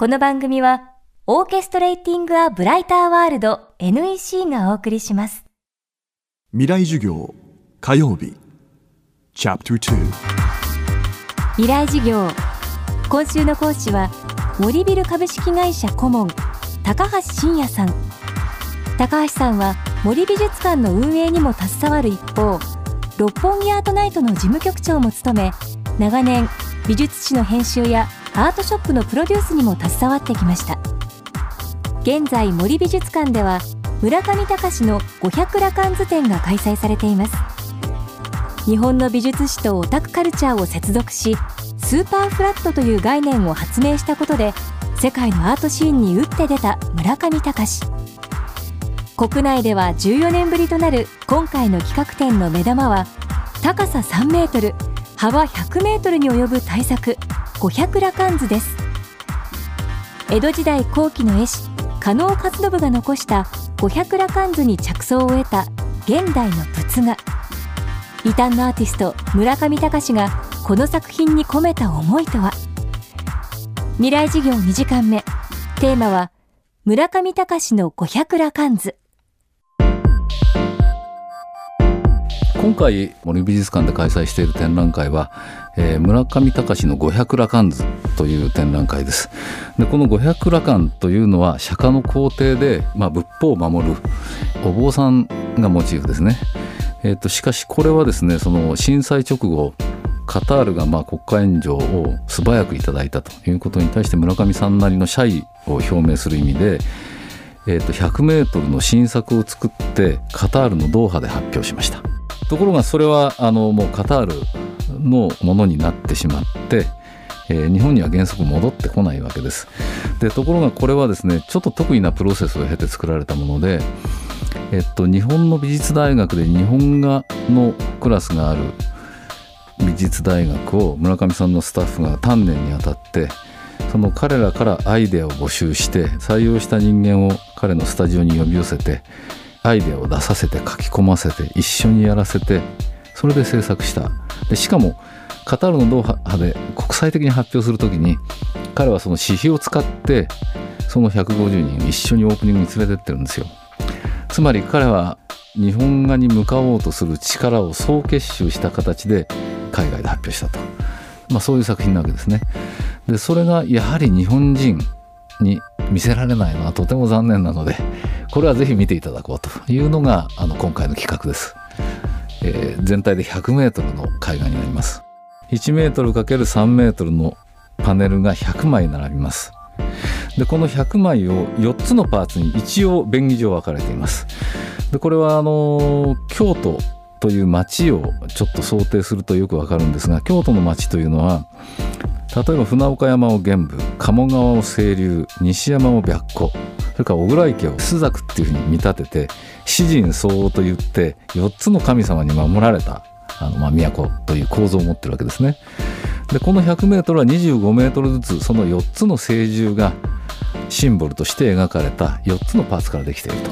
この番組は、オーケストレーティング・ア・ブライター・ワールド NEC がお送りします。未来授業火曜日チャプター未来授業。今週の講師は、森ビル株式会社顧問、高橋真也さん。高橋さんは、森美術館の運営にも携わる一方、六本木アートナイトの事務局長も務め、長年、美術史の編集やアートショップのプロデュースにも携わってきました。現在森美術館では村上隆の500羅漢図展が開催されています。日本の美術史とオタクカルチャーを接続しスーパーフラットという概念を発明したことで世界のアートシーンに打って出た村上隆。国内では14年ぶりとなる今回の企画展の目玉は高さ3メートル幅100メートルに及ぶ大作。500羅漢図です。江戸時代後期の絵師加納勝信が残した500羅漢図に着想を得た現代の仏画。異端のアーティスト村上隆がこの作品に込めた思いとは？未来事業2時間目。テーマは村上隆の500羅漢図。今回森美術館で開催している展覧会は、えー村上隆の500羅漢図という展覧会です。でこの500羅漢というのは釈迦の皇帝で、まあ、仏法を守るお坊さんがモチーフですね、えー、としかしこれはですねその震災直後カタールがまあ国家援助を素早くいただいたということに対して村上さんなりの謝意を表明する意味で、えー、と100メートルの新作を作ってカタールのドーハで発表しました。ところがそれはあのもうカタールのものになってしまって、えー日本には原則戻ってこないわけです。でところがこれはですねちょっと得意なプロセスを経て作られたもので、えっと、日本の美術大学で日本画のクラスがある美術大学を村上さんのスタッフが丹念にあたってその彼らからアイデアを募集して採用した人間を彼のスタジオに呼び寄せてアイデアを出させて書き込ませて一緒にやらせてそれで制作した。でしかもカタールのドーハで国際的に発表するときに彼はその私費を使ってその150人一緒にオープニングに連れてってるんですよ。つまり彼は日本画に向かおうとする力を総結集した形で海外で発表したと、まあ、そういう作品なわけですね。でそれがやはり日本人に見せられないのはとても残念なのでこれはぜひ見ていただこうというのがあの今回の企画です、えー全体で100メートルの海岸になります。1メートル ×3 メートルのパネルが100枚並びます。でこの100枚を4つのパーツに一応便宜上分かれています。でこれはあの京都という町をちょっと想定するとよくわかるんですが京都の町というのは例えば船岡山を玄武鴨川を清流西山を白虎それから小倉池を朱雀っていうふうに見立てて四神相応といって4つの神様に守られたあの、まあ、都という構造を持ってるわけですね。でこの 100m は 25m ずつその4つの聖獣がシンボルとして描かれた4つのパーツからできていると。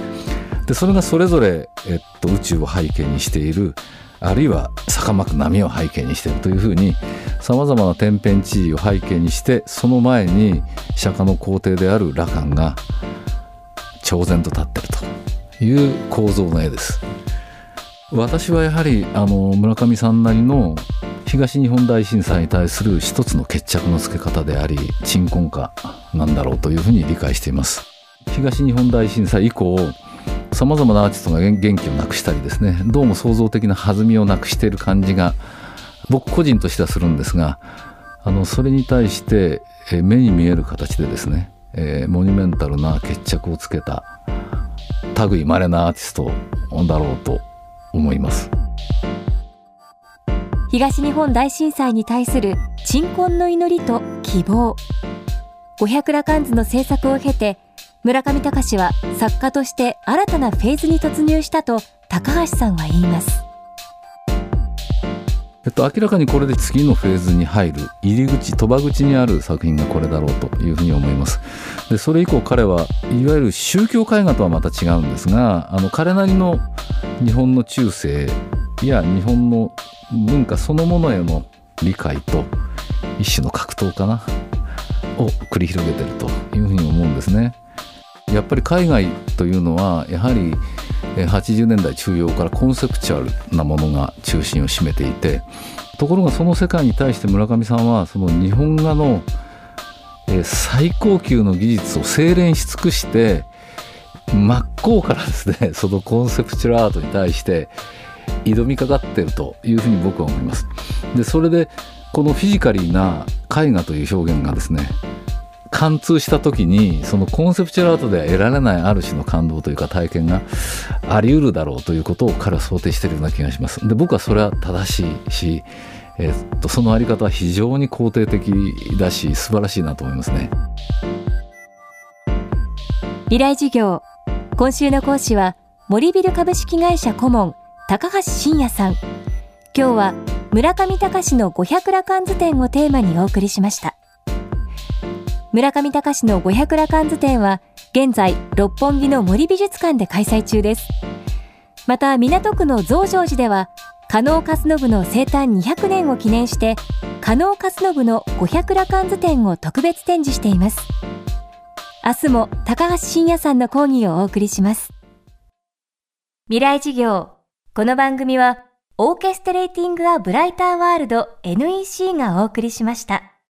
でそれがそれぞれ、えっと、宇宙を背景にしているあるいは坂巻く波を背景にしているというふうにさまざまな天変地異を背景にしてその前に釈迦の皇帝である羅漢が超然と立ってるという構造の絵です。私はやはりあの村上さんなりの東日本大震災に対する一つの決着のつけ方であり鎮魂歌なんだろうというふうに理解しています東日本大震災以降さまざまなアーティストが元気をなくしたりですねどうも創造的な弾みをなくしている感じが僕個人としてはするんですがあのそれに対してえ目に見える形でですね、えーモニュメンタルな決着をつけた類稀なアーティストだろうと思います。東日本大震災に対する鎮魂の祈りと希望500羅漢図の制作を経て村上隆は作家として新たなフェーズに突入したと高橋さんは言いますえっと、明らかにこれで次のフェーズに入る入り口鳥羽口にある作品がこれだろうというふうに思いますでそれ以降彼はいわゆる宗教絵画とはまた違うんですがあの彼なりの日本の中世や日本の文化そのものへの理解と一種の格闘かなを繰り広げてるというふうに思うんですね。やっぱり海外というのはやはり80年代中央からコンセプチュアルなものが中心を占めていてところがその世界に対して村上さんはその日本画の最高級の技術を精錬し尽くして真っ向からですね そのコンセプチュアルアートに対して挑みかかってるというふうに僕は思います。でそれでこのフィジカリーな絵画という表現がですね貫通した時にそのコンセプチュアルアートでは得られないある種の感動というか体験があり得るだろうということを彼は想定しているような気がします。で僕はそれは正しいし、えー、っとそのあり方は非常に肯定的だし素晴らしいなと思いますね。未来授業今週の講師は森ビル株式会社顧問高橋真也さん。今日は村上隆の五百羅漢図展をテーマにお送りしました。村上隆の五百羅漢図展は現在六本木の森美術館で開催中です。また港区の増上寺では加納勝信の生誕200年を記念して加納勝信の五百羅漢図展を特別展示しています。明日も高橋真也さんの講義をお送りします。未来事業この番組は、オーケストレーティング・ア・ブライター・ワールド NEC がお送りしました。